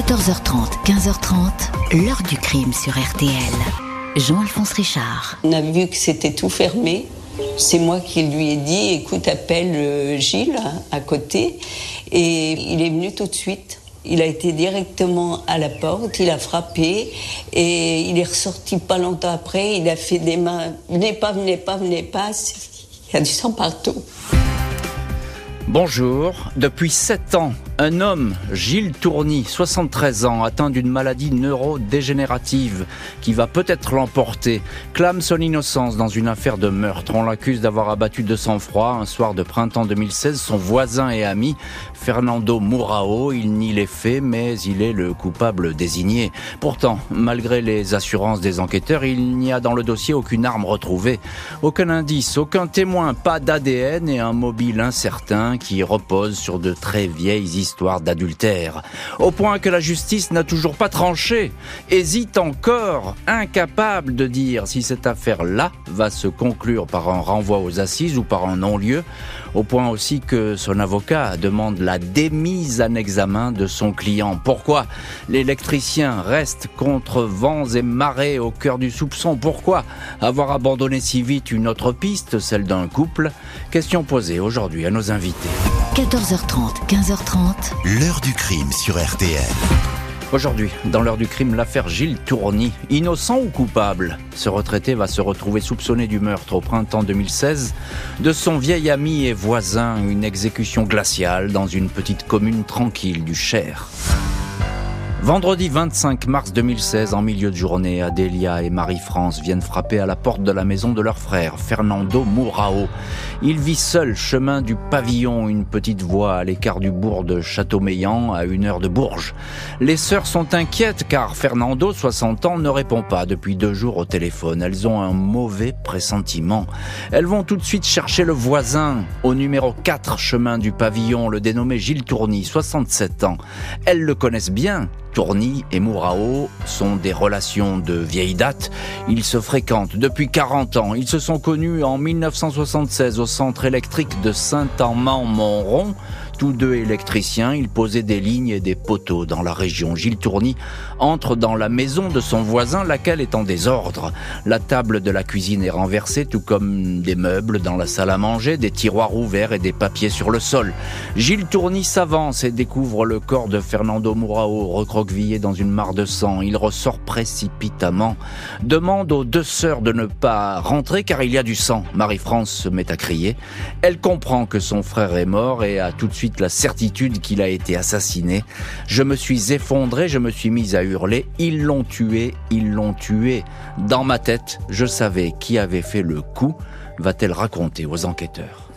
14h30, 15h30, l'heure du crime sur RTL. Jean-Alphonse Richard. On a vu que c'était tout fermé. C'est moi qui lui ai dit, écoute, appelle euh, Gilles à côté. Et il est venu tout de suite. Il a été directement à la porte, il a frappé et il est ressorti pas longtemps après. Il a fait des mains, venez pas, venez pas, venez pas. Il y a du sang partout. Bonjour. Depuis 7 ans, un homme, Gilles Tourny, 73 ans, atteint d'une maladie neurodégénérative qui va peut-être l'emporter, clame son innocence dans une affaire de meurtre. On l'accuse d'avoir abattu de sang-froid un soir de printemps 2016 son voisin et ami, Fernando Mourao. Il nie les faits, mais il est le coupable désigné. Pourtant, malgré les assurances des enquêteurs, il n'y a dans le dossier aucune arme retrouvée, aucun indice, aucun témoin, pas d'ADN et un mobile incertain qui repose sur de très vieilles histoires d'adultère, au point que la justice n'a toujours pas tranché, hésite encore, incapable de dire si cette affaire-là va se conclure par un renvoi aux assises ou par un non-lieu, au point aussi que son avocat demande la démise en examen de son client. Pourquoi? L'électricien reste contre vents et marées au cœur du soupçon. Pourquoi avoir abandonné si vite une autre piste, celle d'un couple? Question posée aujourd'hui à nos invités. 14h30, 15h30. L'heure du crime sur RTL. Aujourd'hui, dans l'heure du crime, l'affaire Gilles Tourny. Innocent ou coupable Ce retraité va se retrouver soupçonné du meurtre au printemps 2016 de son vieil ami et voisin, une exécution glaciale dans une petite commune tranquille du Cher. Vendredi 25 mars 2016, en milieu de journée, Adélia et Marie-France viennent frapper à la porte de la maison de leur frère, Fernando Mourao. Il vit seul, chemin du pavillon, une petite voie à l'écart du bourg de Châteaumeillan, à une heure de Bourges. Les sœurs sont inquiètes car Fernando, 60 ans, ne répond pas depuis deux jours au téléphone. Elles ont un mauvais pressentiment. Elles vont tout de suite chercher le voisin, au numéro 4 chemin du pavillon, le dénommé Gilles Tourny, 67 ans. Elles le connaissent bien Tourny et Mourao sont des relations de vieille date. Ils se fréquentent depuis 40 ans. Ils se sont connus en 1976 au centre électrique de Saint-Amand-Montrond tous deux électriciens, ils posaient des lignes et des poteaux dans la région. Gilles Tourny entre dans la maison de son voisin, laquelle est en désordre. La table de la cuisine est renversée, tout comme des meubles dans la salle à manger, des tiroirs ouverts et des papiers sur le sol. Gilles Tourny s'avance et découvre le corps de Fernando Mourao recroquevillé dans une mare de sang. Il ressort précipitamment, demande aux deux sœurs de ne pas rentrer car il y a du sang. Marie-France se met à crier. Elle comprend que son frère est mort et a tout de suite la certitude qu'il a été assassiné. Je me suis effondré, je me suis mise à hurler. Ils l'ont tué, ils l'ont tué. Dans ma tête, je savais qui avait fait le coup, va-t-elle raconter aux enquêteurs.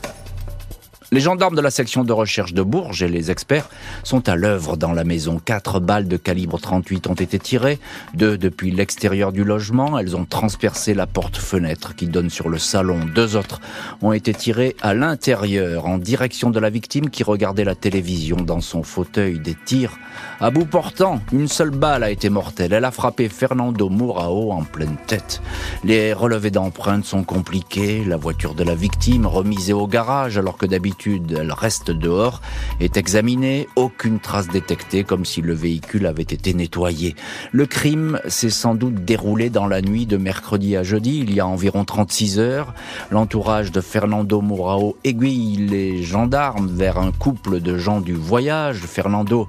Les gendarmes de la section de recherche de Bourges et les experts sont à l'œuvre dans la maison. Quatre balles de calibre 38 ont été tirées, deux depuis l'extérieur du logement. Elles ont transpercé la porte-fenêtre qui donne sur le salon. Deux autres ont été tirées à l'intérieur, en direction de la victime qui regardait la télévision dans son fauteuil. Des tirs à bout portant. Une seule balle a été mortelle. Elle a frappé Fernando Mourao en pleine tête. Les relevés d'empreintes sont compliqués. La voiture de la victime remisée au garage alors que d'habitude elle reste dehors, est examinée, aucune trace détectée, comme si le véhicule avait été nettoyé. Le crime s'est sans doute déroulé dans la nuit de mercredi à jeudi, il y a environ 36 heures. L'entourage de Fernando Mourao aiguille les gendarmes vers un couple de gens du voyage. Fernando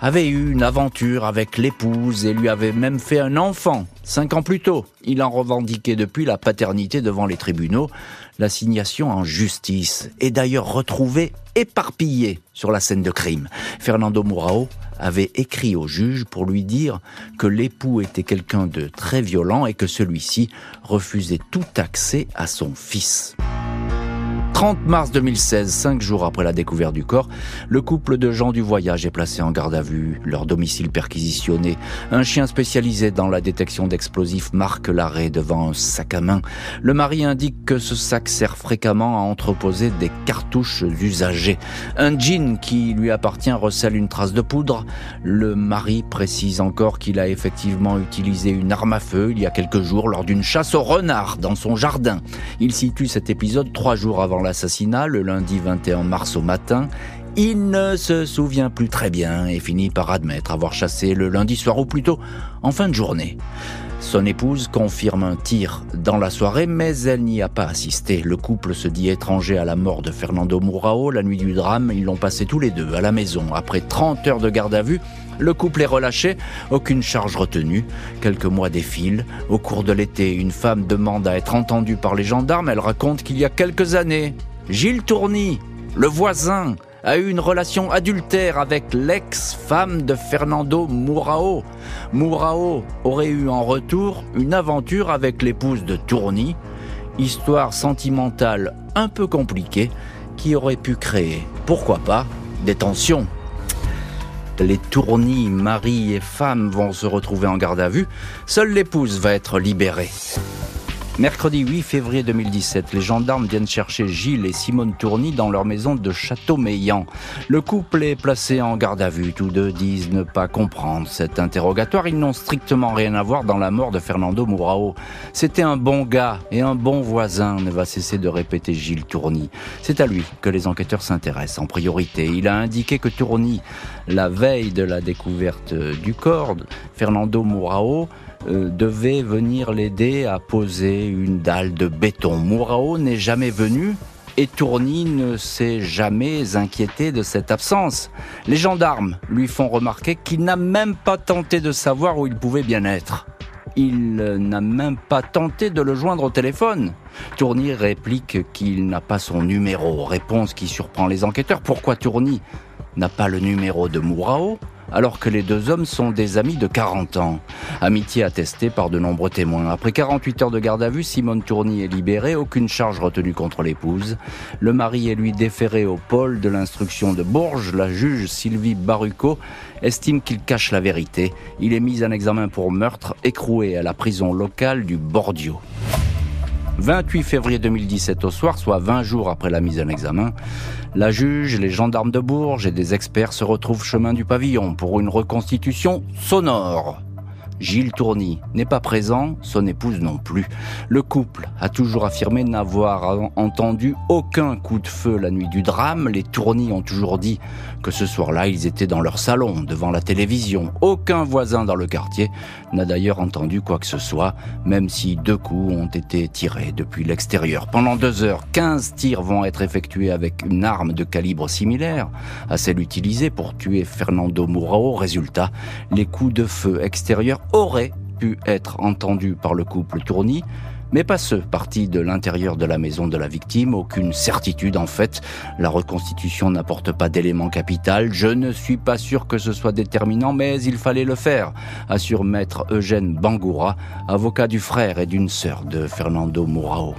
avait eu une aventure avec l'épouse et lui avait même fait un enfant. Cinq ans plus tôt, il en revendiquait depuis la paternité devant les tribunaux. L'assignation en justice est d'ailleurs retrouvée éparpillée sur la scène de crime. Fernando Mourao avait écrit au juge pour lui dire que l'époux était quelqu'un de très violent et que celui-ci refusait tout accès à son fils. 30 mars 2016, cinq jours après la découverte du corps, le couple de gens du voyage est placé en garde à vue, leur domicile perquisitionné. Un chien spécialisé dans la détection d'explosifs marque l'arrêt devant un sac à main. Le mari indique que ce sac sert fréquemment à entreposer des cartouches usagées. Un jean qui lui appartient recèle une trace de poudre. Le mari précise encore qu'il a effectivement utilisé une arme à feu il y a quelques jours lors d'une chasse au renard dans son jardin. Il situe cet épisode trois jours avant la l'assassinat le lundi 21 mars au matin. Il ne se souvient plus très bien et finit par admettre avoir chassé le lundi soir ou plutôt en fin de journée. Son épouse confirme un tir dans la soirée, mais elle n'y a pas assisté. Le couple se dit étranger à la mort de Fernando Mourao. La nuit du drame, ils l'ont passé tous les deux à la maison. Après 30 heures de garde à vue, le couple est relâché, aucune charge retenue. Quelques mois défilent. Au cours de l'été, une femme demande à être entendue par les gendarmes. Elle raconte qu'il y a quelques années, Gilles Tourny, le voisin, a eu une relation adultère avec l'ex-femme de Fernando Mourao. Mourao aurait eu en retour une aventure avec l'épouse de Tourny, histoire sentimentale un peu compliquée qui aurait pu créer, pourquoi pas, des tensions les tournis, mari et femme vont se retrouver en garde à vue. Seule l'épouse va être libérée. Mercredi 8 février 2017, les gendarmes viennent chercher Gilles et Simone Tourny dans leur maison de Château-Meillan. Le couple est placé en garde à vue. Tous deux disent ne pas comprendre cet interrogatoire. Ils n'ont strictement rien à voir dans la mort de Fernando Mourao. C'était un bon gars et un bon voisin, ne va cesser de répéter Gilles Tourny. C'est à lui que les enquêteurs s'intéressent en priorité. Il a indiqué que Tourny, la veille de la découverte du corps, Fernando Mourao, devait venir l'aider à poser une dalle de béton. Mourao n'est jamais venu et Tourny ne s'est jamais inquiété de cette absence. Les gendarmes lui font remarquer qu'il n'a même pas tenté de savoir où il pouvait bien être. Il n'a même pas tenté de le joindre au téléphone. Tourny réplique qu'il n'a pas son numéro. Réponse qui surprend les enquêteurs. Pourquoi Tourny n'a pas le numéro de Mourao alors que les deux hommes sont des amis de 40 ans. Amitié attestée par de nombreux témoins. Après 48 heures de garde à vue, Simone Tourny est libérée, aucune charge retenue contre l'épouse. Le mari est lui déféré au pôle de l'instruction de Bourges. La juge Sylvie Baruco estime qu'il cache la vérité. Il est mis en examen pour meurtre, écroué à la prison locale du Bordio. 28 février 2017 au soir, soit 20 jours après la mise en examen, la juge, les gendarmes de Bourges et des experts se retrouvent chemin du pavillon pour une reconstitution sonore. Gilles Tourny n'est pas présent, son épouse non plus. Le couple a toujours affirmé n'avoir entendu aucun coup de feu la nuit du drame. Les Tourny ont toujours dit que ce soir-là, ils étaient dans leur salon, devant la télévision. Aucun voisin dans le quartier n'a d'ailleurs entendu quoi que ce soit, même si deux coups ont été tirés depuis l'extérieur. Pendant deux heures, 15 tirs vont être effectués avec une arme de calibre similaire à celle utilisée pour tuer Fernando Mourao. Résultat, les coups de feu extérieurs auraient pu être entendus par le couple Tourny, mais pas ceux partis de l'intérieur de la maison de la victime. Aucune certitude en fait. La reconstitution n'apporte pas d'élément capital. Je ne suis pas sûr que ce soit déterminant, mais il fallait le faire, assure maître Eugène Bangoura, avocat du frère et d'une sœur de Fernando Mourao.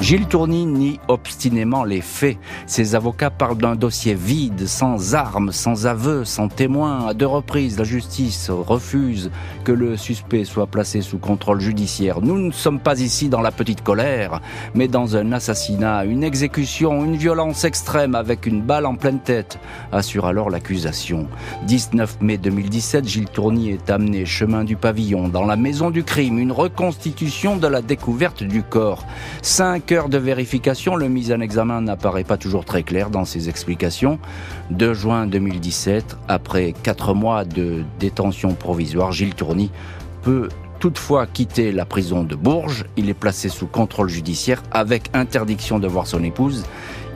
Gilles Tourny nie obstinément les faits. Ses avocats parlent d'un dossier vide, sans armes, sans aveux, sans témoins. À deux reprises, la justice refuse que le suspect soit placé sous contrôle judiciaire. Nous ne sommes pas ici dans la petite colère, mais dans un assassinat, une exécution, une violence extrême avec une balle en pleine tête, assure alors l'accusation. 19 mai 2017, Gilles Tourny est amené chemin du pavillon dans la maison du crime, une reconstitution de la découverte du corps. Cœur de vérification, le mise en examen n'apparaît pas toujours très clair dans ses explications. 2 juin 2017, après 4 mois de détention provisoire, Gilles Tourny peut toutefois quitter la prison de Bourges. Il est placé sous contrôle judiciaire avec interdiction de voir son épouse.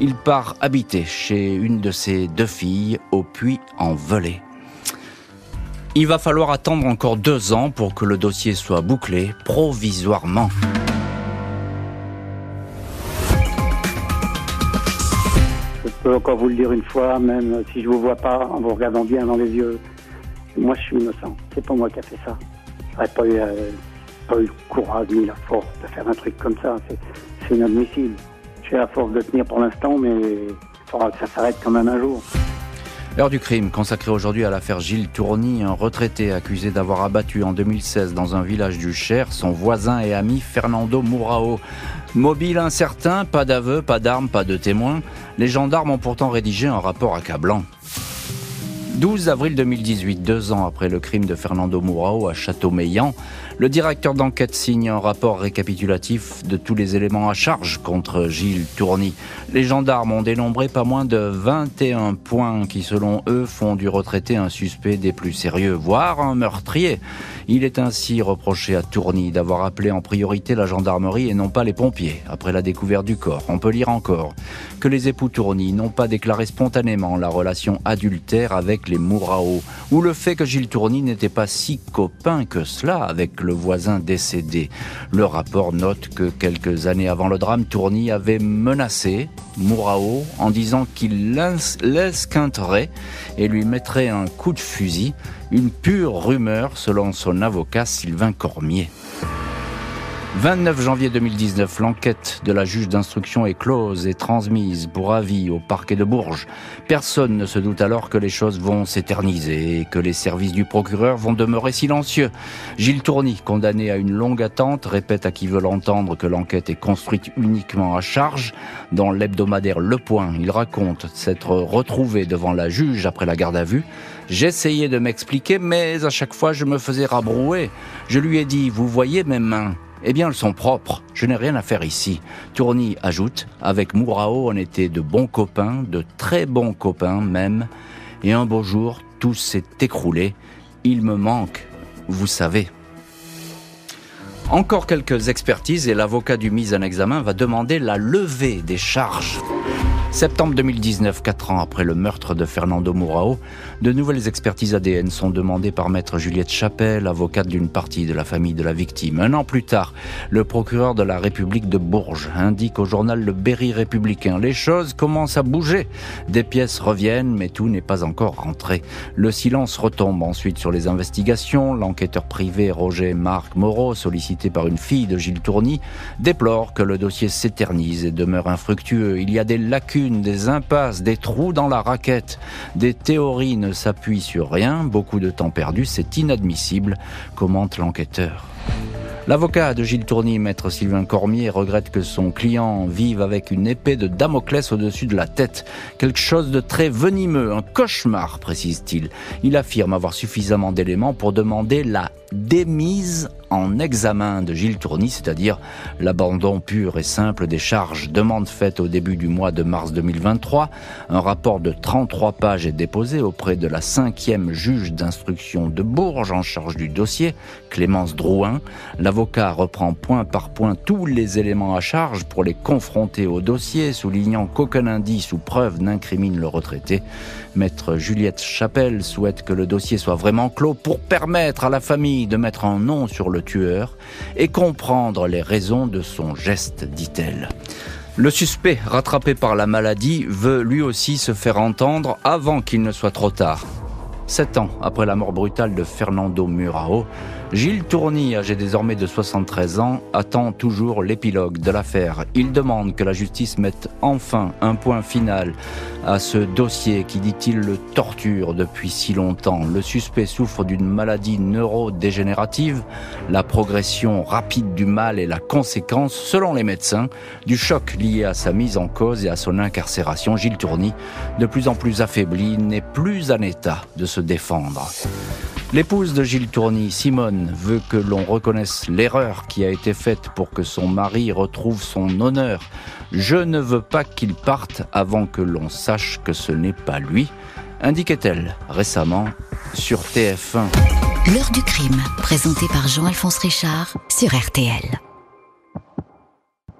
Il part habiter chez une de ses deux filles au Puy-en-Velay. Il va falloir attendre encore deux ans pour que le dossier soit bouclé provisoirement. Peux encore vous le dire une fois, même si je vous vois pas en vous regardant bien dans les yeux. Moi, je suis innocent. C'est pas moi qui a fait ça. J'aurais pas eu, euh, pas eu le courage ni la force de faire un truc comme ça. C'est inadmissible. J'ai la force de tenir pour l'instant, mais il faudra que ça s'arrête quand même un jour. L'heure du crime, consacrée aujourd'hui à l'affaire Gilles Tourny, un retraité accusé d'avoir abattu en 2016 dans un village du Cher son voisin et ami Fernando Mourao. Mobile incertain, pas d'aveu, pas d'armes, pas de témoins, les gendarmes ont pourtant rédigé un rapport accablant. 12 avril 2018, deux ans après le crime de Fernando Mourao à Châteaumeillan, le directeur d'enquête signe un rapport récapitulatif de tous les éléments à charge contre Gilles Tourny. Les gendarmes ont dénombré pas moins de 21 points qui, selon eux, font du retraité un suspect des plus sérieux, voire un meurtrier. Il est ainsi reproché à Tourny d'avoir appelé en priorité la gendarmerie et non pas les pompiers, après la découverte du corps. On peut lire encore que les époux Tourny n'ont pas déclaré spontanément la relation adultère avec les Mourao, ou le fait que Gilles Tourny n'était pas si copain que cela avec le voisin décédé. Le rapport note que quelques années avant le drame, Tourny avait menacé Mourao en disant qu'il l'esquinterait et lui mettrait un coup de fusil, une pure rumeur selon son avocat Sylvain Cormier. 29 janvier 2019, l'enquête de la juge d'instruction est close et transmise pour avis au parquet de Bourges. Personne ne se doute alors que les choses vont s'éterniser et que les services du procureur vont demeurer silencieux. Gilles Tourny, condamné à une longue attente, répète à qui veut l'entendre que l'enquête est construite uniquement à charge. Dans l'hebdomadaire Le Point, il raconte s'être retrouvé devant la juge après la garde à vue. J'essayais de m'expliquer, mais à chaque fois je me faisais rabrouer. Je lui ai dit, vous voyez mes mains eh bien, elles sont propres. Je n'ai rien à faire ici. Tourny ajoute, avec Mourao, on était de bons copains, de très bons copains même. Et un beau jour, tout s'est écroulé. Il me manque, vous savez. Encore quelques expertises et l'avocat du mise en examen va demander la levée des charges. Septembre 2019, quatre ans après le meurtre de Fernando Mourao, de nouvelles expertises ADN sont demandées par maître Juliette Chapelle, avocate d'une partie de la famille de la victime. Un an plus tard, le procureur de la République de Bourges indique au journal Le Berry républicain les choses commencent à bouger. Des pièces reviennent, mais tout n'est pas encore rentré. Le silence retombe ensuite sur les investigations. L'enquêteur privé Roger Marc Moreau, sollicité par une fille de Gilles Tourny, déplore que le dossier s'éternise et demeure infructueux. Il y a des lacunes des impasses, des trous dans la raquette. Des théories ne s'appuient sur rien, beaucoup de temps perdu, c'est inadmissible, commente l'enquêteur. L'avocat de Gilles Tourny, maître Sylvain Cormier, regrette que son client vive avec une épée de Damoclès au-dessus de la tête. Quelque chose de très venimeux, un cauchemar, précise-t-il. Il affirme avoir suffisamment d'éléments pour demander la démise en examen de Gilles Tourny, c'est-à-dire l'abandon pur et simple des charges. Demande faite au début du mois de mars 2023. Un rapport de 33 pages est déposé auprès de la cinquième juge d'instruction de Bourges en charge du dossier, Clémence Drouin. L'avocat reprend point par point tous les éléments à charge pour les confronter au dossier, soulignant qu'aucun indice ou preuve n'incrimine le retraité. Maître Juliette Chapelle souhaite que le dossier soit vraiment clos pour permettre à la famille de mettre un nom sur le tueur et comprendre les raisons de son geste, dit-elle. Le suspect, rattrapé par la maladie, veut lui aussi se faire entendre avant qu'il ne soit trop tard. Sept ans après la mort brutale de Fernando Murao, Gilles Tourny, âgé désormais de 73 ans, attend toujours l'épilogue de l'affaire. Il demande que la justice mette enfin un point final à ce dossier qui, dit-il, le torture depuis si longtemps. Le suspect souffre d'une maladie neurodégénérative. La progression rapide du mal est la conséquence, selon les médecins, du choc lié à sa mise en cause et à son incarcération. Gilles Tourny, de plus en plus affaibli, n'est plus en état de se défendre. L'épouse de Gilles Tourny, Simone, veut que l'on reconnaisse l'erreur qui a été faite pour que son mari retrouve son honneur. Je ne veux pas qu'il parte avant que l'on sache que ce n'est pas lui, indiquait-elle récemment sur TF1. L'heure du crime, présenté par Jean-Alphonse Richard sur RTL.